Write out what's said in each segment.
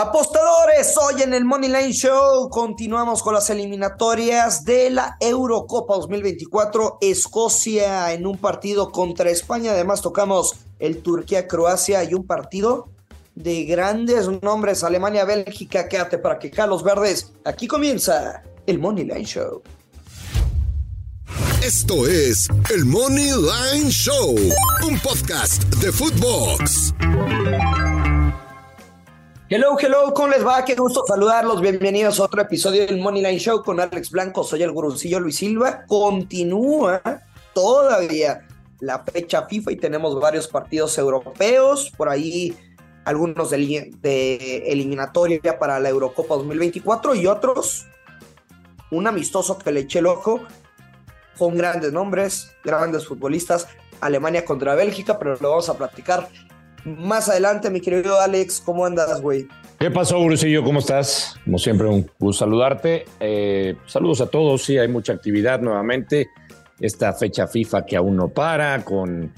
Apostadores, hoy en el Money Line Show continuamos con las eliminatorias de la Eurocopa 2024. Escocia en un partido contra España. Además tocamos el Turquía-Croacia y un partido de grandes nombres. Alemania-Bélgica. Quédate para que los verdes. Aquí comienza el Money Line Show. Esto es el Money Line Show, un podcast de Footbox. Hello, hello, ¿cómo les va? Qué gusto saludarlos. Bienvenidos a otro episodio del Money Line Show con Alex Blanco. Soy el gurucillo Luis Silva. Continúa todavía la fecha FIFA y tenemos varios partidos europeos. Por ahí algunos de, de eliminatoria para la Eurocopa 2024 y otros un amistoso que le eché el ojo con grandes nombres, grandes futbolistas. Alemania contra Bélgica, pero lo vamos a platicar más adelante, mi querido Alex, ¿cómo andas, güey? ¿Qué pasó, Brucillo? ¿Cómo estás? Como siempre, un gusto saludarte. Eh, saludos a todos. Sí, hay mucha actividad nuevamente. Esta fecha FIFA que aún no para, con,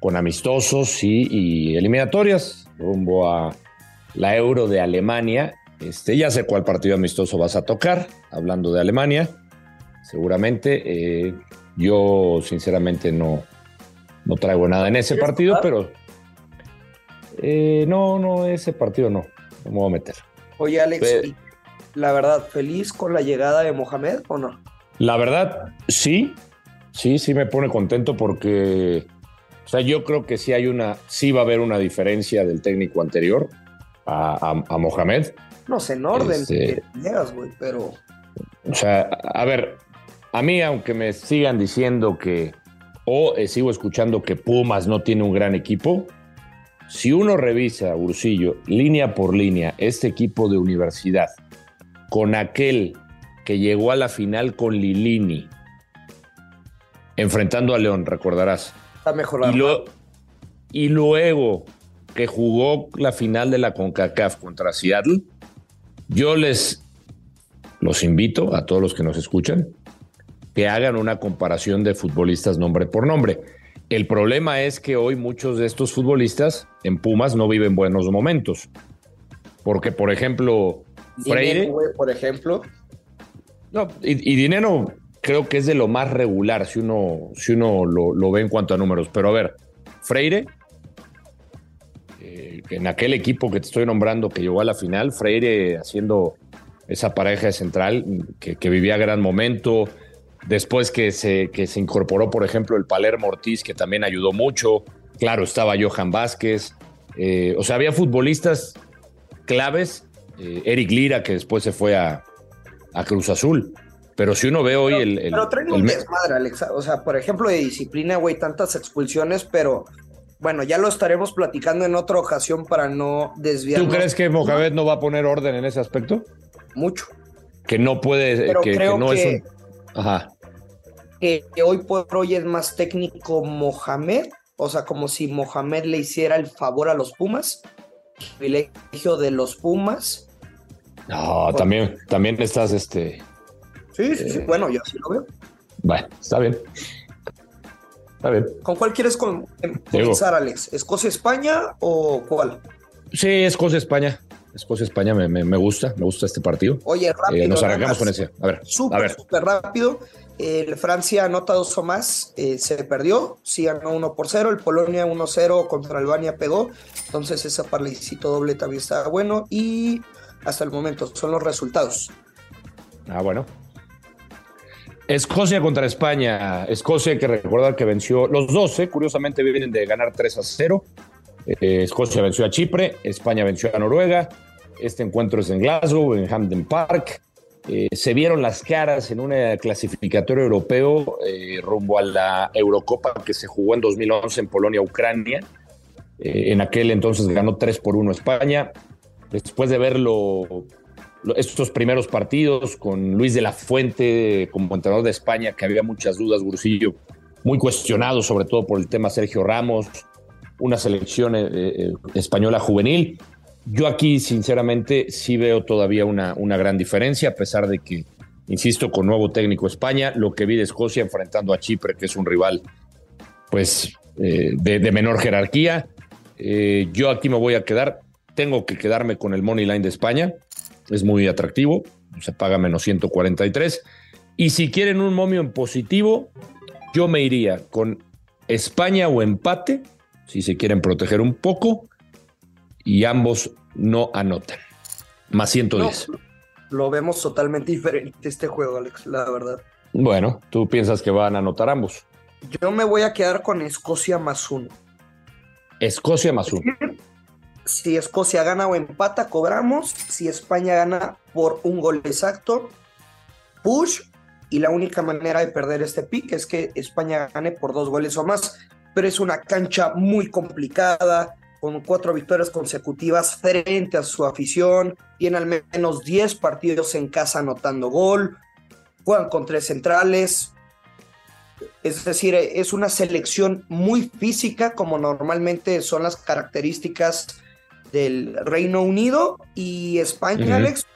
con amistosos y eliminatorias rumbo a la Euro de Alemania. Este, ya sé cuál partido amistoso vas a tocar, hablando de Alemania. Seguramente. Eh, yo, sinceramente, no, no traigo nada en ese partido, pero eh, no, no, ese partido no. No me voy a meter. Oye, Alex, la verdad, ¿feliz con la llegada de Mohamed o no? La verdad, sí. Sí, sí me pone contento porque. O sea, yo creo que sí hay una. Sí va a haber una diferencia del técnico anterior a, Mohamed. No sé, en orden este, güey, pero. O sea, a ver, a mí, aunque me sigan diciendo que. O eh, sigo escuchando que Pumas no tiene un gran equipo si uno revisa, Ursillo, línea por línea, este equipo de universidad, con aquel que llegó a la final con Lilini, enfrentando a León, recordarás. Está mejorando. Y, y luego que jugó la final de la CONCACAF contra Seattle, yo les los invito a todos los que nos escuchan que hagan una comparación de futbolistas nombre por nombre. El problema es que hoy muchos de estos futbolistas en Pumas no viven buenos momentos. Porque, por ejemplo, Freire. por ejemplo. No, y, Dinero creo que es de lo más regular si uno, si uno lo, ve en cuanto a números. Pero a ver, Freire, eh, en aquel equipo que te estoy nombrando que llegó a la final, Freire haciendo esa pareja de central que, que vivía gran momento Después que se, que se incorporó, por ejemplo, el Palermo Ortiz, que también ayudó mucho. Claro, estaba Johan Vázquez. Eh, o sea, había futbolistas claves. Eh, Eric Lira, que después se fue a, Cruz Azul. Pero si uno ve hoy el, Pero traen un desmadre, Alexa. O sea, por ejemplo, de disciplina, güey, tantas expulsiones, pero bueno, ya lo estaremos platicando en otra ocasión para no desviar. ¿Tú crees que Mohamed no va a poner orden en ese aspecto? Mucho. Que no puede, que, no es un. Ajá que, hoy por hoy es más técnico Mohamed, o sea, como si Mohamed le hiciera el favor a los Pumas, privilegio de los Pumas. No, también, también estás este. Sí, sí, sí, eh, bueno, yo así lo veo. Bueno, está bien. Está bien. ¿Con cuál quieres comenzar, Alex? ¿Escocia-España o cuál? Sí, Escocia-España. Escocia-España me, me, gusta, me gusta este partido. Oye, rápido. Eh, nos arrancamos con ese. A ver. Súper, súper rápido. El Francia anota dos o más, eh, se perdió, sí ganó 1 por 0. El Polonia 1-0 contra Albania pegó. Entonces, ese parlecito doble también está bueno. Y hasta el momento son los resultados. Ah, bueno. Escocia contra España. Escocia, que recordar que venció los 12, curiosamente vienen de ganar 3 a 0. Eh, Escocia venció a Chipre, España venció a Noruega. Este encuentro es en Glasgow, en Hampden Park. Eh, se vieron las caras en un clasificatorio europeo eh, rumbo a la Eurocopa que se jugó en 2011 en Polonia, Ucrania. en aquel entonces ganó 3 por 1 España. Después de verlo, estos primeros partidos con Luis de la Fuente como entrenador de España, que había muchas dudas, Gurusillo, muy cuestionado, sobre todo por el tema Sergio Ramos, una selección eh, eh, española juvenil. Yo aquí, sinceramente, sí veo todavía una, una gran diferencia, a pesar de que, insisto, con nuevo técnico España, lo que vi de Escocia enfrentando a Chipre, que es un rival, pues, eh, de, menor jerarquía. yo aquí me voy a quedar tengo que quedarme con el Money Line de España. Es muy atractivo, se paga menos 143. Y si quieren un momio en positivo, yo me iría con España o empate, si se quieren proteger un poco, y ambos no anotan. Más 110. lo vemos totalmente diferente este juego, Alex, la verdad. Bueno, tú piensas que van a anotar ambos. Yo me voy a quedar con Escocia más uno. Escocia más uno. Si Escocia gana o empata, cobramos. Si España gana por un gol exacto, push. Y la única manera de perder este pick es que España gane por dos goles o más. Pero es una cancha muy complicada, con cuatro victorias consecutivas frente a su afición. Tiene al menos 10 partidos en casa anotando gol. Juegan con tres centrales. Es decir, es una selección muy física, como normalmente son las características del Reino Unido y España, Alex.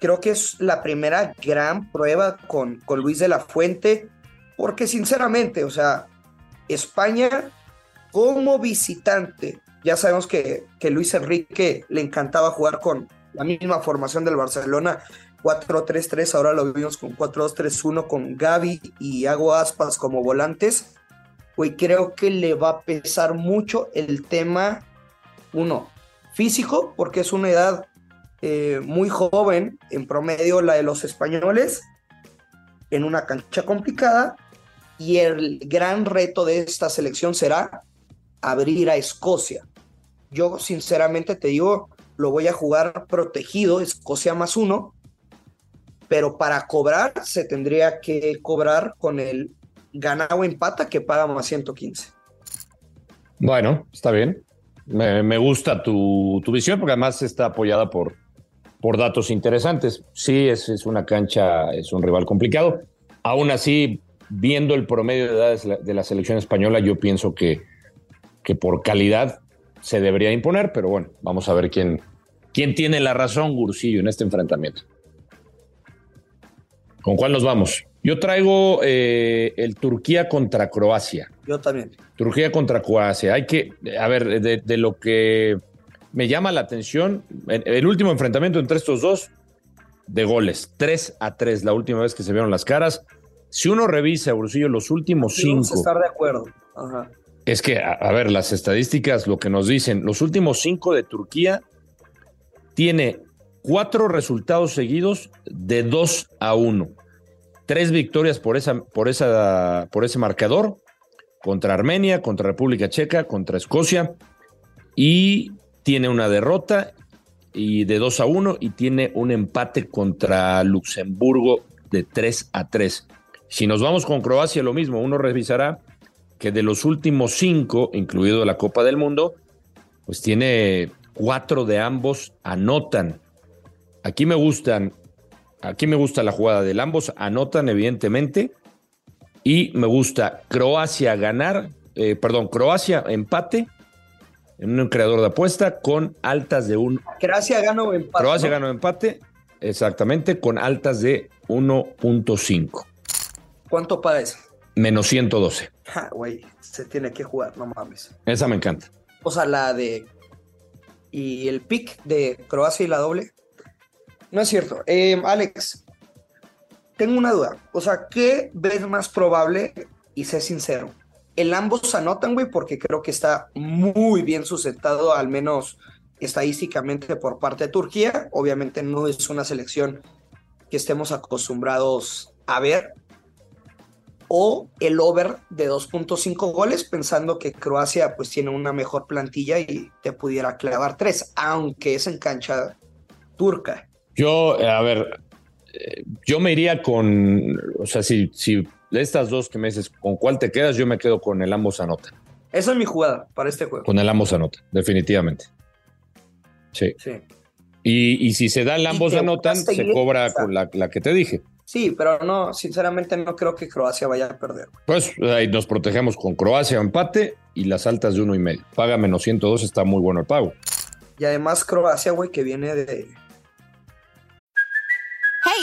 Creo que es la primera gran prueba con, con Luis de la Fuente, porque sinceramente, o sea, España como visitante, ya sabemos que, Luis Enrique le encantaba jugar con la misma formación del Barcelona, 4-3-3, ahora lo vimos con 4-2-3-1 con Gaby y Hago Aspas como volantes. Güey, creo que le va a pesar mucho el tema, uno, físico, porque es una edad eh, muy joven, en promedio la de los españoles, en una cancha complicada, y el gran reto de esta selección será abrir a Escocia. Yo sinceramente te digo, lo voy a jugar protegido, Escocia más uno, pero para cobrar se tendría que cobrar con el gana o empata que paga más 115. Bueno, está bien. Me, gusta tu, visión porque además está apoyada por, por datos interesantes. Sí, es, es, una cancha, es un rival complicado. Aún así, viendo el promedio de edades de la selección española, yo pienso que, que por calidad se debería imponer, pero bueno, vamos a ver quién, quién tiene la razón, Gursillo, en este enfrentamiento. ¿Con cuál nos vamos? Yo traigo eh, el Turquía contra Croacia. Yo también. Turquía contra Croacia. Hay que, a ver, de, lo que me llama la atención, el último enfrentamiento entre estos dos, de goles, 3 a 3, la última vez que se vieron las caras. Si uno revisa, Brusillo, los últimos sí, cinco. Vamos a estar de acuerdo. Es que, a, ver, las estadísticas lo que nos dicen, los últimos cinco de Turquía tiene cuatro resultados seguidos de 2 a 1. Tres victorias por, esa, por, esa, por ese marcador contra Armenia, contra República Checa, contra Escocia y tiene una derrota y de 2 a 1 y tiene un empate contra Luxemburgo de 3 a 3. Si nos vamos con Croacia, lo mismo, uno revisará que de los últimos cinco, incluido la Copa del Mundo, pues tiene cuatro de ambos anotan. Aquí me gustan, aquí me gusta la jugada del ambos, anotan evidentemente, y me gusta Croacia ganar, eh, perdón, Croacia empate en un creador de apuesta con altas de un. Croacia gana o empate. Croacia gana o empate, exactamente, con altas de 1.5. ¿Cuánto para eso? Menos 112. Ja, güey, se tiene que jugar, no mames. Esa me encanta. O sea, la de. Y el pick de Croacia y la doble. No es cierto. Eh, Alex, tengo una duda. O sea, ¿qué ves más probable? Y sé sincero. El ambos anotan, güey, porque creo que está muy bien sustentado, al menos estadísticamente, por parte de Turquía. Obviamente no es una selección que estemos acostumbrados a ver. O el over de 2.5 goles, pensando que Croacia pues tiene una mejor plantilla y te pudiera clavar tres, aunque es en cancha turca. Yo, a ver, eh, yo me iría con, o sea, si, si de estas dos que me dices, ¿con cuál te quedas? Yo me quedo con el ambos anotan. Esa es mi jugada para este juego. Con el ambos anotan, definitivamente. Sí. sí. Y, y, si se da el ambos anotan, se cobra con la, la, que te dije. Sí, pero no, sinceramente no creo que Croacia vaya a perder. Pues ahí nos protegemos con Croacia empate y las altas de uno y medio. Paga menos 102, está muy bueno el pago. Y además Croacia, güey, que viene de,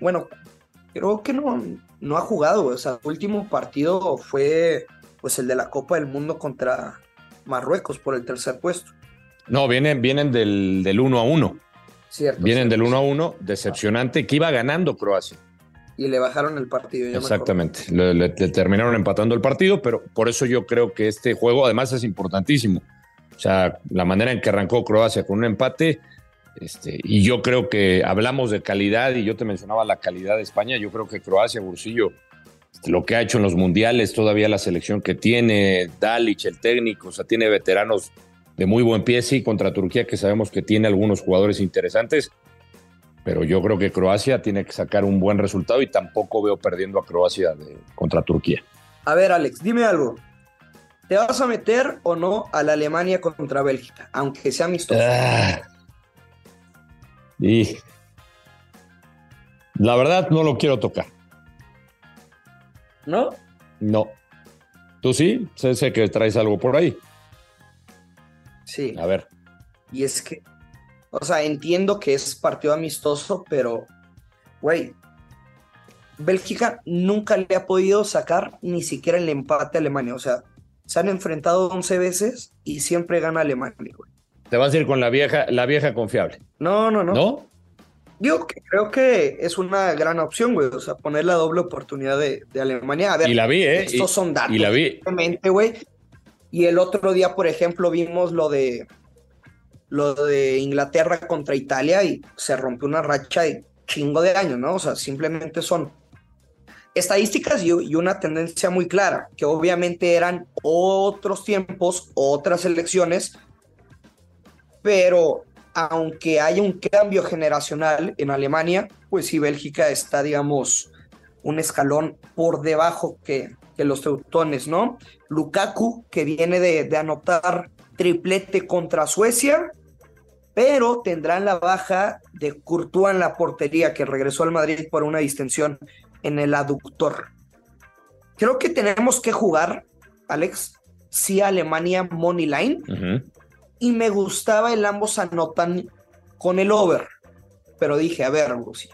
Bueno, creo que no, no ha jugado, güey. O sea, el último partido fue pues el de la Copa del Mundo contra Marruecos por el tercer puesto. No, vienen, vienen del, del 1 a 1. Cierto. Vienen cierto, del 1 a cierto. 1, decepcionante, que iba ganando Croacia. Y le bajaron el partido. me Exactamente. Le, le- le terminaron empatando el partido, pero por eso yo creo que este juego además es importantísimo. O sea, la manera en que arrancó Croacia con un empate, este, y yo creo que hablamos de calidad, y yo te mencionaba la calidad de España, yo creo que Croacia, Bursillo, este, lo que ha hecho en los mundiales, todavía la selección que tiene, Dalic, el técnico, o sea, tiene veteranos de muy buen pie, sí, contra Turquía, que sabemos que tiene algunos jugadores interesantes, pero yo creo que Croacia tiene que sacar un buen resultado y tampoco veo perdiendo a Croacia de- contra Turquía. A ver, Alex, dime algo. ¿Te vas a meter o no a la Alemania contra Bélgica? Aunque sea amistoso. Ah. Y la verdad no lo quiero tocar. ¿No? No. ¿Tú sí? Sé, sé que traes algo por ahí. Sí. A ver. Y es que, o sea, entiendo que es partido amistoso, pero, güey, Bélgica nunca le ha podido sacar ni siquiera el empate a Alemania. O sea, se han enfrentado 11 veces y siempre gana Alemania, güey. Te vas a ir con la vieja, la vieja confiable. No, no, no. ¿No? Que creo que es una gran opción, güey. O sea, poner la doble oportunidad de, de Alemania. A ver, Y la vi, ¿eh? estos Y- son datos. y la vi. güey. Y el otro día, por ejemplo, vimos lo de lo de Inglaterra contra Italia y se rompió una racha de chingo de años, ¿no? O sea, simplemente son estadísticas y, y una tendencia muy clara, que obviamente eran otros tiempos, otras elecciones, pero aunque haya un cambio generacional en Alemania, pues sí, Bélgica está, digamos, un escalón por debajo que, los teutones, ¿no? Lukaku, que viene de, anotar triplete contra Suecia, pero tendrán la baja de Courtois en la portería, que regresó al Madrid por una distensión en el aductor. Creo que tenemos que jugar, Alex, sí Alemania Money Line. Y me gustaba el ambos anotan con el over. Pero dije, a ver, Lucy,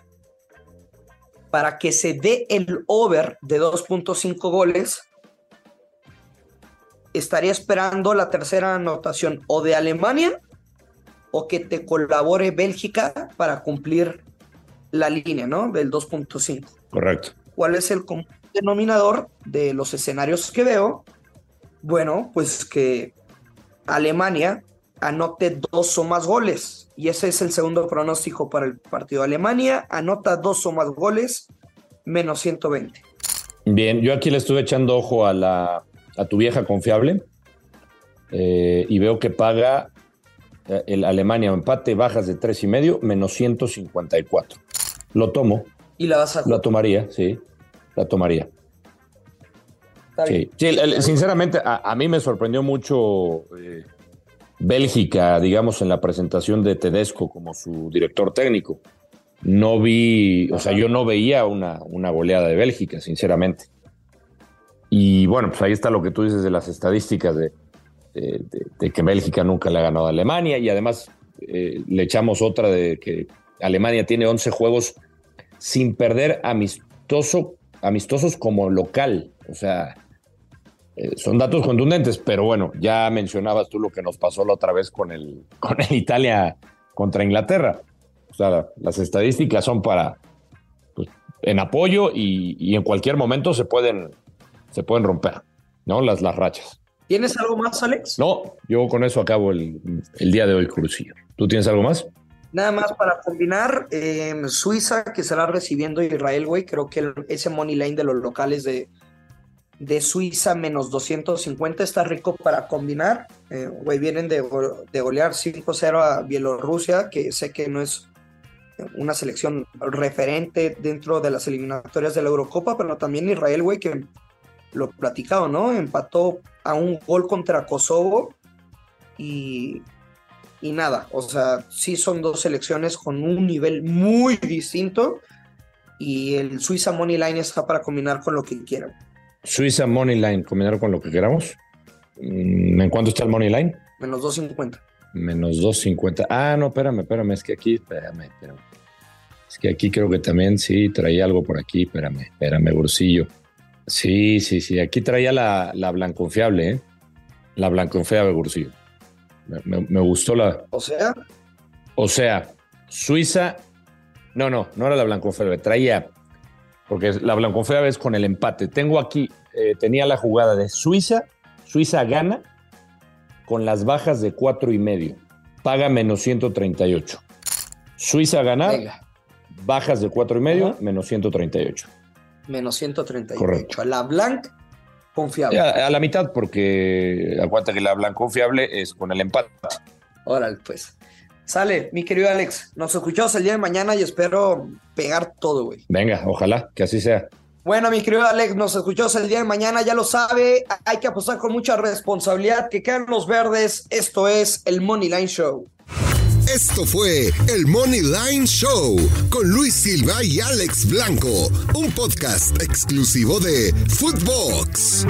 para que se dé el over de 2.5 goles, estaría esperando la tercera anotación o de Alemania o que te colabore Bélgica para cumplir la línea, ¿no? Del 2.5. Correcto. ¿Cuál es el denominador de los escenarios que veo? Bueno, pues que Alemania anote dos o más goles. Y ese es el segundo pronóstico para el partido. Alemania anota dos o más goles, menos 120. Bien, yo aquí le estuve echando ojo a la a tu vieja confiable eh, y veo que paga eh, el Alemania empate bajas de tres y medio menos 154. Lo tomo, Y la vas a la tomaría, sí, la tomaría. Sí, Sí, sinceramente, a, a mí me sorprendió mucho eh, Bélgica, digamos, en la presentación de Tedesco como su director técnico. No vi, o sea, yo no veía una, una goleada de Bélgica, sinceramente. Y bueno, pues ahí está lo que tú dices de las estadísticas de, de- de- de que Bélgica nunca le ha ganado a Alemania y además eh, le echamos otra de que Alemania tiene 11 juegos sin perder amistoso, amistosos como local. O sea, eh, son datos contundentes, pero bueno, ya mencionabas tú lo que nos pasó la otra vez con el, con el Italia contra Inglaterra. O sea, las estadísticas son para pues, en apoyo y, y en cualquier momento se pueden, se pueden romper, ¿no? Las, las rachas. ¿Tienes algo más, Alex? No, yo con eso acabo el, el día de hoy, Crucillo. ¿Tú tienes algo más? Nada más para combinar, eh, Suiza que estará recibiendo Israel, güey. Creo que el- ese money line de los locales de, de Suiza menos 250 está rico para combinar. Eh, vienen de, de golear 5-0 a Bielorrusia, que sé que no es una selección referente dentro de las eliminatorias de la Eurocopa, pero también Israel, güey, que lo platicado, ¿no? Empató a un gol contra Kosovo y, y nada, o sea, sí son dos selecciones con un nivel muy distinto y el Suiza Money Line está para combinar con lo que quieran. Suiza Money Line, combinar con lo que queramos. Mm, ¿En cuánto está el Money Line? Menos 2.50. Menos 2.50. Ah, no, espérame, espérame, es que aquí, espérame, espérame. Es que aquí creo que también sí traía algo por aquí, espérame, espérame, bolsillo. Sí, sí, sí, aquí traía la, la blanconfiable, ¿eh? La blanconfiable, bolsillo. Me, me, me gustó la. O sea, O sea, Suiza. No, no, no era la blanconfiable, traía. Porque la blanconfiable es con el empate. Tengo aquí, eh, tenía la jugada de Suiza. Suiza gana con las bajas de cuatro y medio. Paga menos 138. Suiza ganar, venga, bajas de cuatro y medio, Ajá. menos 138. menos 138. Correcto. A la Blanc, confiable. A, a la mitad, porque aguanta que la blanconfiable es con el empate. Órale, pues. Sale, mi querido Alex. Nos escuchamos el día de mañana y espero pegar todo, güey. Venga, ojalá que así sea. Bueno, mi querido Alex, nos escuchamos el día de mañana, ya lo sabe. Hay que apostar con mucha responsabilidad. Que quedan los verdes. Esto es el Money Line Show. Esto fue el Money Line Show con Luis Silva y Alex Blanco, un podcast exclusivo de Footbox.